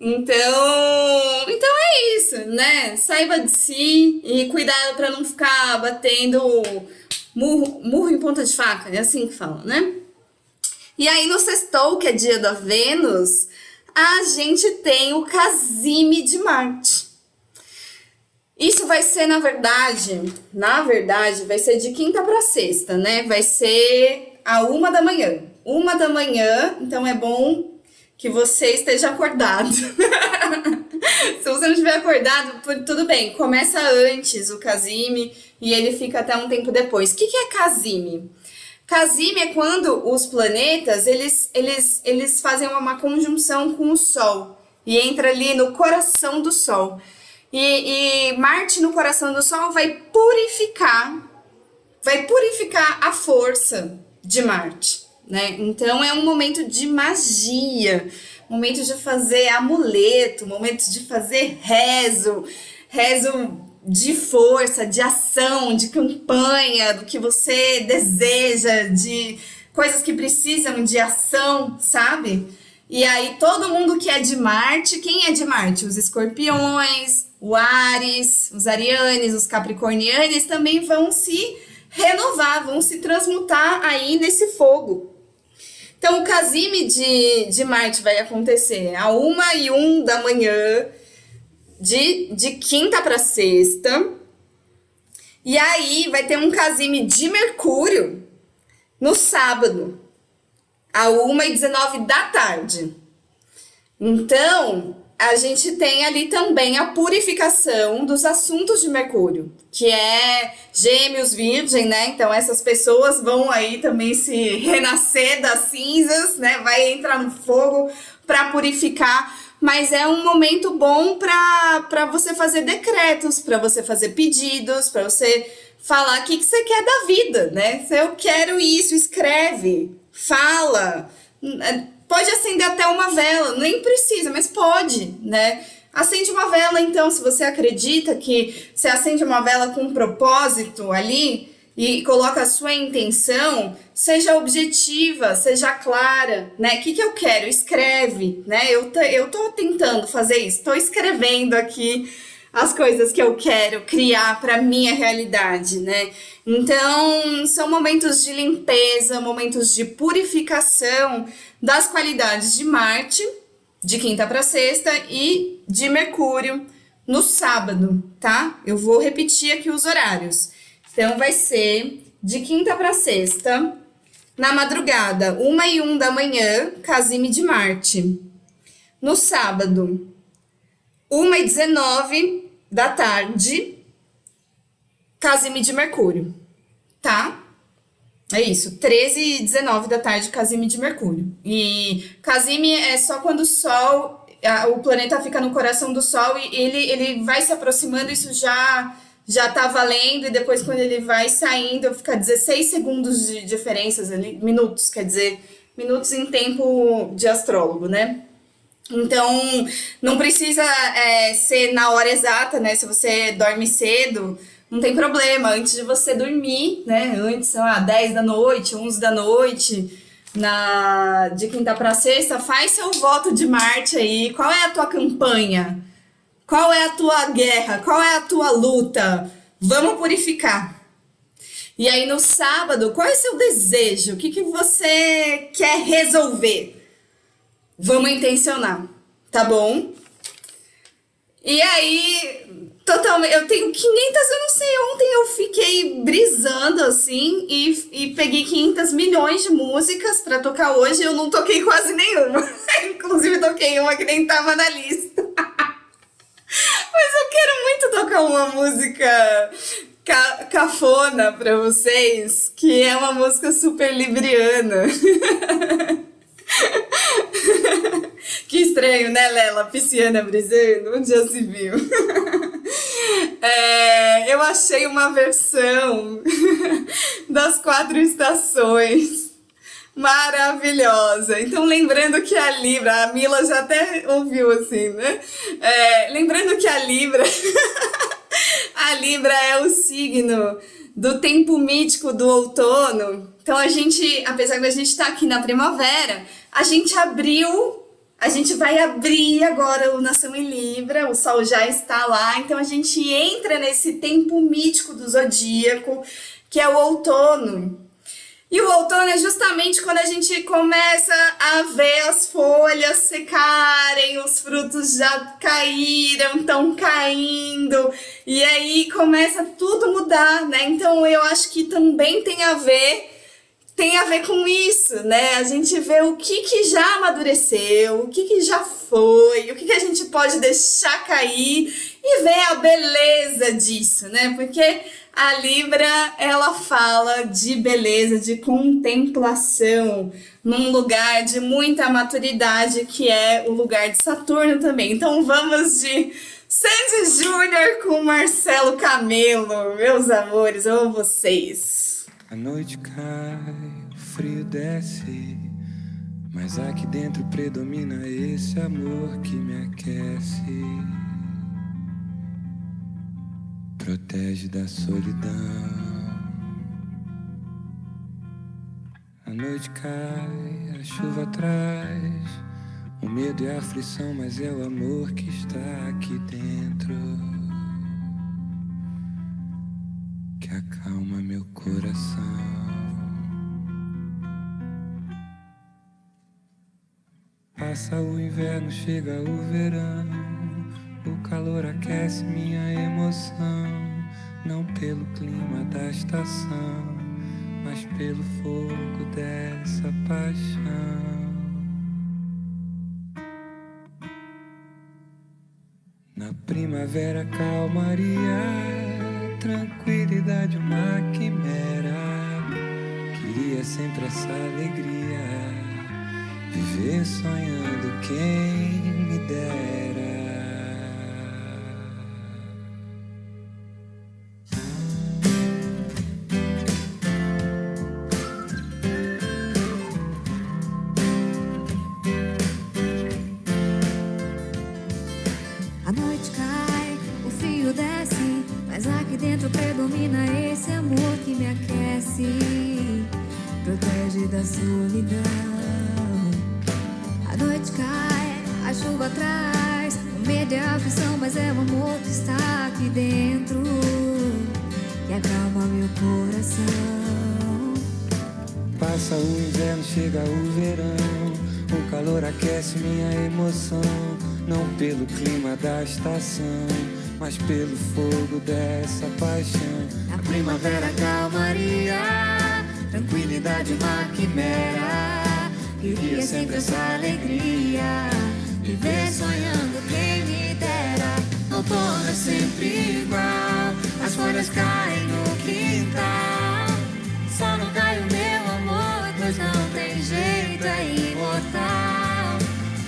Speaker 1: Então, então é isso, né? Saiba de si e cuidado para não ficar batendo murro, murro em ponta de faca, é assim que fala, né? E aí no sextou, que é dia da Vênus, a gente tem o Casime de Marte. Isso vai ser, na verdade, na verdade, vai ser de quinta para sexta, né? Vai ser a uma da manhã. Uma da manhã, então é bom que você esteja acordado. Se você não estiver acordado, tudo bem, começa antes o Casime e ele fica até um tempo depois. O que, que é Casime? Casime é quando os planetas eles, eles, eles fazem uma conjunção com o Sol e entra ali no coração do Sol. E, e Marte no coração do Sol vai purificar, vai purificar a força de Marte, né? Então é um momento de magia, momento de fazer amuleto, momento de fazer rezo, rezo de força, de ação, de campanha, do que você deseja, de coisas que precisam de ação, sabe? E aí todo mundo que é de Marte, quem é de Marte? Os escorpiões, o Ares, os arianes, os capricornianes também vão se renovar, vão se transmutar aí nesse fogo. Então o casime de, de Marte vai acontecer a uma e um da manhã, de, de quinta para sexta. E aí vai ter um casime de Mercúrio no sábado, a 1h19 da tarde. Então, a gente tem ali também a purificação dos assuntos de Mercúrio, que é Gêmeos Virgem, né? Então, essas pessoas vão aí também se renascer das cinzas, né? Vai entrar no fogo para purificar mas é um momento bom para você fazer decretos, para você fazer pedidos, para você falar o que, que você quer da vida, né? Se eu quero isso, escreve, fala. Pode acender até uma vela, nem precisa, mas pode, né? Acende uma vela, então, se você acredita que você acende uma vela com um propósito ali e coloca a sua intenção, seja objetiva, seja clara, né? O que, que eu quero? Escreve, né? Eu, eu tô tentando fazer isso, tô escrevendo aqui as coisas que eu quero criar para minha realidade, né? Então, são momentos de limpeza, momentos de purificação das qualidades de Marte, de quinta para sexta, e de Mercúrio no sábado, tá? Eu vou repetir aqui os horários. Então, vai ser de quinta para sexta, na madrugada, uma e um da manhã, Casime de Marte. No sábado, uma e dezenove da tarde, Casime de Mercúrio, tá? É isso, 13 e 19 da tarde, Casime de Mercúrio. E Casime é só quando o Sol, o planeta fica no coração do Sol e ele, ele vai se aproximando, isso já já tá valendo, e depois quando ele vai saindo, fica 16 segundos de diferenças ali, minutos, quer dizer, minutos em tempo de astrólogo, né? Então, não precisa é, ser na hora exata, né? Se você dorme cedo, não tem problema. Antes de você dormir, né? Antes, sei lá, 10 da noite, 11 da noite, na de quinta para sexta, faz seu voto de Marte aí. Qual é a tua campanha? Qual é a tua guerra? Qual é a tua luta? Vamos purificar. E aí no sábado, qual é o seu desejo? O que, que você quer resolver? Vamos intencionar, tá bom? E aí, totalmente, eu tenho 500, eu não sei, ontem eu fiquei brisando assim e, e peguei 500 milhões de músicas para tocar hoje, eu não toquei quase nenhuma. Inclusive toquei uma que nem tava na lista. Mas eu quero muito tocar uma música ca cafona para vocês, que é uma música super libriana. que estranho, né, Lela? Pisciana brisando, onde já se viu? É, eu achei uma versão das quatro estações maravilhosa. Então, lembrando que a Libra, a Mila já até ouviu assim, né? É, lembrando que a Libra, a Libra é o signo do tempo mítico do outono. Então, a gente, apesar de a gente estar tá aqui na primavera, a gente abriu, a gente vai abrir agora o Nação em Libra, o Sol já está lá, então a gente entra nesse tempo mítico do zodíaco, que é o outono. E o outono é justamente quando a gente começa a ver as folhas secarem, os frutos já caíram, estão caindo, e aí começa tudo mudar, né? Então eu acho que também tem a ver tem a ver com isso, né? A gente vê o que, que já amadureceu, o que, que já foi, o que, que a gente pode deixar cair e ver a beleza disso, né? Porque a Libra, ela fala de beleza, de contemplação, num lugar de muita maturidade, que é o lugar de Saturno também. Então vamos de Sandy Júnior com Marcelo Camelo, meus amores, amo vocês.
Speaker 5: A noite cai, o frio desce, mas aqui dentro predomina esse amor que me aquece. Protege da solidão. A noite cai, a chuva traz o medo e a aflição, mas é o amor que está aqui dentro. que acalma meu coração. Passa o inverno, chega o verão. O calor aquece minha emoção. Não pelo clima da estação, mas pelo fogo dessa paixão. Na primavera, calmaria tranquilidade uma quimera. Queria sempre essa alegria, viver sonhando quem me dera. Chega o verão. O calor aquece minha emoção. Não pelo clima da estação, mas pelo fogo dessa paixão.
Speaker 6: Na primavera, calmaria, tranquilidade, uma quimera. Vivia sempre essa alegria, viver sonhando quem me dera. Outono é sempre igual, as folhas caem no quintal. Só não cai o pois não tem jeito, é imortal.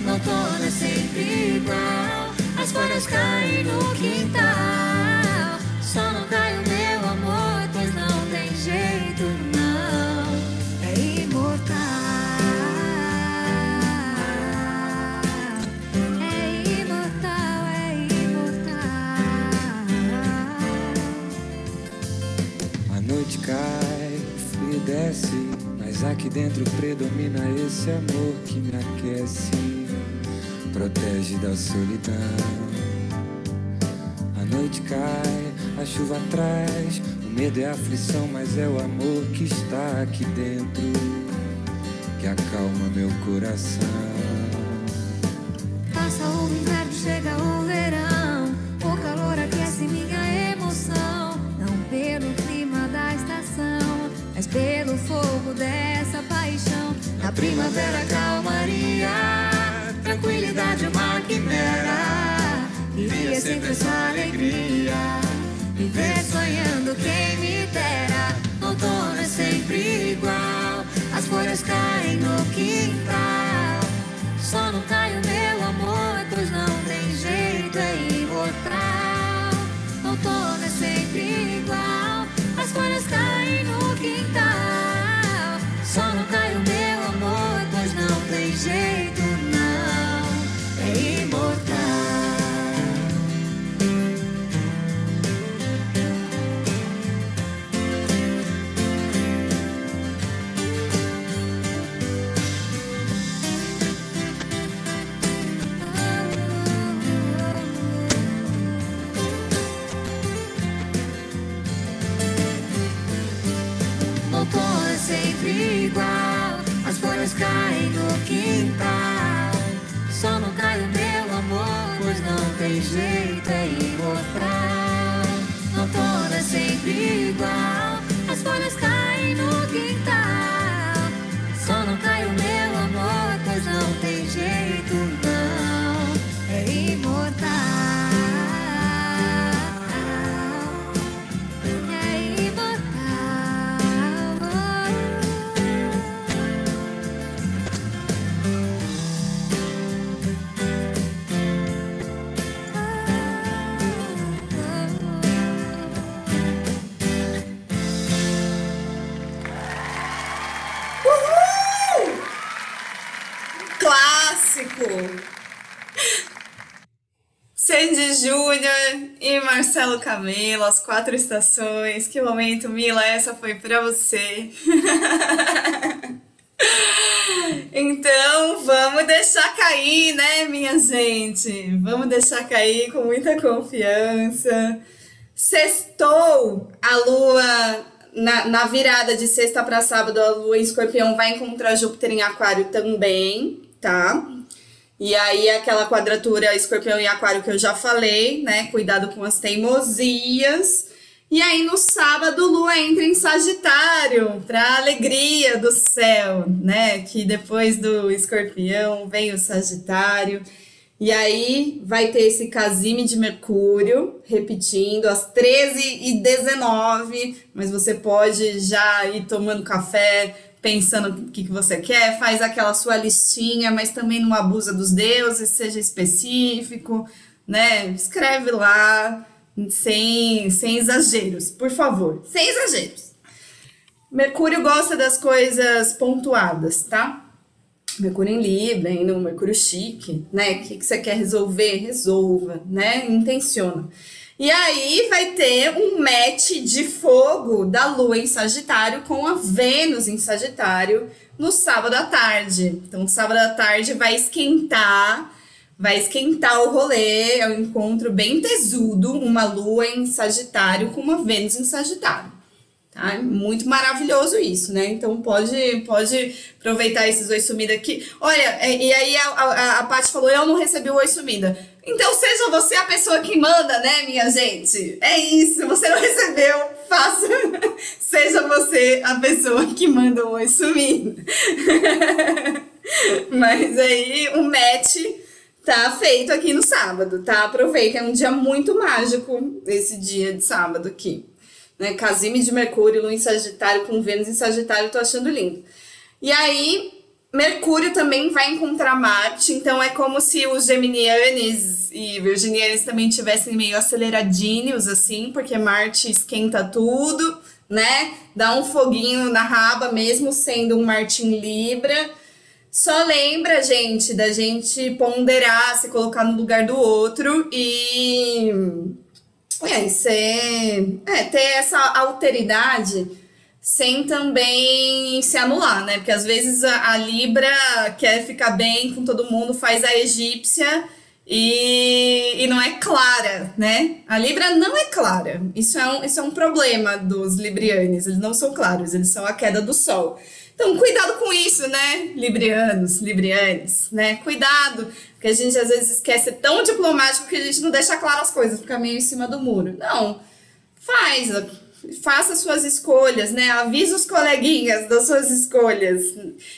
Speaker 6: No outono é sempre igual, as folhas caem no quintal. Só não cai o meu amor, pois não tem jeito, não. É imortal. É imortal, é imortal.
Speaker 5: A noite cai, frio desce, mas aqui dentro predomina esse amor que me aquece, protege da solidão. A noite cai, a chuva traz, o medo é a aflição, mas é o amor que está aqui dentro que acalma meu coração.
Speaker 6: Passa o inverno, chega o Na primavera, calmaria, tranquilidade, uma quimera. Vivia sempre essa alegria. Viver sonhando quem me dera. Outono é sempre igual. As folhas caem no quintal. Só não cai o meu amor, pois não tem jeito, é imortal. Outono é
Speaker 1: Marcelo Camelo, as quatro estações. Que momento, Mila, essa foi pra você. Então, vamos deixar cair, né, minha gente? Vamos deixar cair com muita confiança. Sextou, a lua, na, na virada de sexta para sábado, a lua em escorpião vai encontrar Júpiter em aquário também, tá? E aí, aquela quadratura escorpião e aquário que eu já falei, né? Cuidado com as teimosias. E aí, no sábado, Lua entra em Sagitário, para alegria do céu, né? Que depois do escorpião vem o Sagitário. E aí, vai ter esse casime de Mercúrio, repetindo, às 13h19. Mas você pode já ir tomando café, pensando o que, que você quer, faz aquela sua listinha, mas também não abusa dos deuses, seja específico, né? Escreve lá, sem, sem exageros, por favor, sem exageros. Mercúrio gosta das coisas pontuadas, tá? Mercúrio em Libra, ainda um Mercúrio chique, né? O que, que você quer resolver? Resolva, né? Intenciona. E aí vai ter um match de fogo da Lua em Sagitário com a Vênus em Sagitário no sábado à tarde. Então, sábado à tarde vai esquentar, vai esquentar o rolê, é um encontro bem tesudo, uma Lua em Sagitário com uma Vênus em Sagitário. Tá? Muito maravilhoso isso, né? Então pode, pode aproveitar esses oi sumida aqui. Olha, é, e aí a, a, a Paty falou: eu não recebi o oi sumida. Então seja você a pessoa que manda, né, minha gente? É isso, você não recebeu, faça. seja você a pessoa que manda o oi sumida. Mas aí o match tá feito aqui no sábado, tá? Aproveita, é um dia muito mágico esse dia de sábado aqui né? Casime de Mercúrio, Lua em Sagitário com Vênus em Sagitário, tô achando lindo. E aí, Mercúrio também vai encontrar Marte, então é como se os geminianes e virginianes também tivessem meio aceleradinhos, assim, porque Marte esquenta tudo, né? Dá um foguinho na raba, mesmo sendo um Marte em Libra. Só lembra, gente, da gente ponderar, se colocar no lugar do outro e é, ser, é, ter essa alteridade sem também se anular, né? Porque às vezes a, a, Libra quer ficar bem com todo mundo, faz a egípcia e, e não é clara, né? A Libra não é clara. Isso é, um, isso é um problema dos librianes. Eles não são claros, eles são a queda do sol. Então, cuidado com isso, né? Librianos, librianes, né? Cuidado porque a gente às vezes esquece tão diplomático que a gente não deixa claro as coisas, fica meio em cima do muro. Não, faz, faça suas escolhas, né? Avisa os coleguinhas das suas escolhas.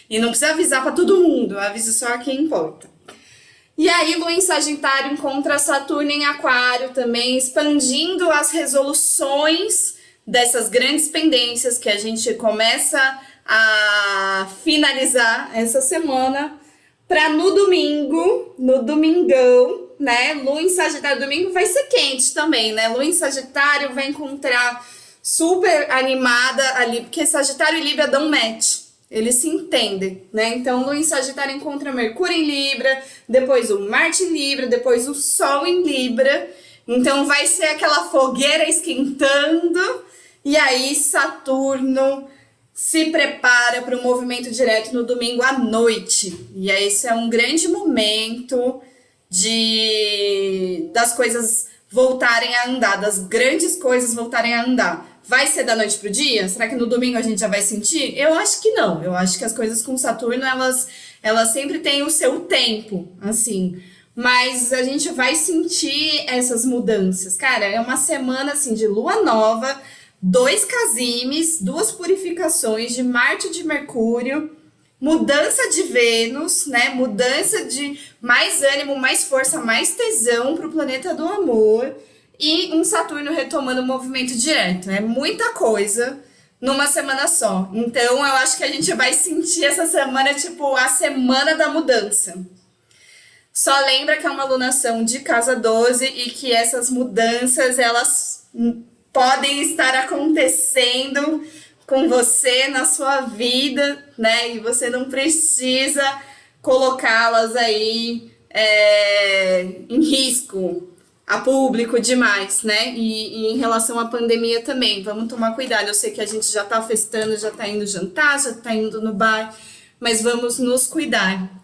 Speaker 1: E não precisa avisar para todo mundo, avisa só quem importa. E aí, Lua em Sagitário encontra Saturno em Aquário também, expandindo as resoluções dessas grandes pendências que a gente começa a finalizar essa semana para no domingo, no domingão, né? Lua em Sagitário, domingo vai ser quente também, né? Lua em Sagitário vai encontrar super animada ali, porque Sagitário e Libra dão match. Eles se entendem, né? Então, Lua em Sagitário encontra Mercúrio em Libra, depois o Marte em Libra, depois o Sol em Libra. Então, vai ser aquela fogueira esquentando. E aí, Saturno se prepara para o movimento direto no domingo à noite. E aí esse é um grande momento de das coisas voltarem a andar, das grandes coisas voltarem a andar. Vai ser da noite pro dia? Será que no domingo a gente já vai sentir? Eu acho que não. Eu acho que as coisas com Saturno, elas, elas sempre têm o seu tempo, assim. Mas a gente vai sentir essas mudanças. Cara, é uma semana, assim, de lua nova, dois casimes, duas purificações de Marte e de Mercúrio, mudança de Vênus, né? Mudança de mais ânimo, mais força, mais tesão para o planeta do amor e um Saturno retomando o movimento direto. É muita coisa numa semana só. Então eu acho que a gente vai sentir essa semana tipo a semana da mudança. Só lembra que é uma alunação de casa 12 e que essas mudanças elas podem estar acontecendo com você na sua vida, né? E você não precisa colocá-las aí é, em risco a público demais, né? E, e, em relação à pandemia também, vamos tomar cuidado. Eu sei que a gente já tá festando, já tá indo jantar, já tá indo no bar, mas vamos nos cuidar.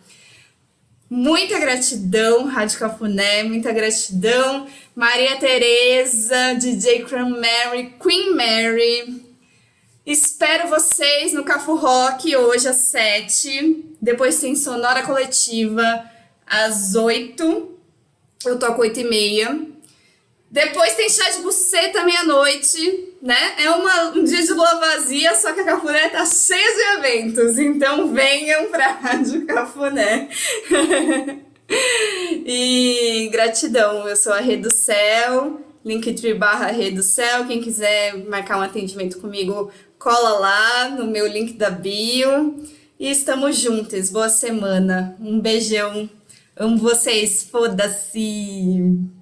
Speaker 1: Muita gratidão, Rádio Cafuné, muita gratidão. Maria Tereza, DJ Crown Mary, Queen Mary. Espero vocês no Cafu Rock hoje às 7. Depois tem Sonora Coletiva às 8. Eu toco 8 e meia. Depois tem chá de buceta meia-noite, né? É uma, um dia de lua vazia, só que a Cafuné tá cheia de eventos. Então venham pra Rádio Cafuné. e gratidão, eu sou a Rede do Céu, linktree barra Rede do Céu. Quem quiser marcar um atendimento comigo, cola lá no meu link da bio. E estamos juntas. Boa semana. Um beijão. Amo vocês. Foda-se.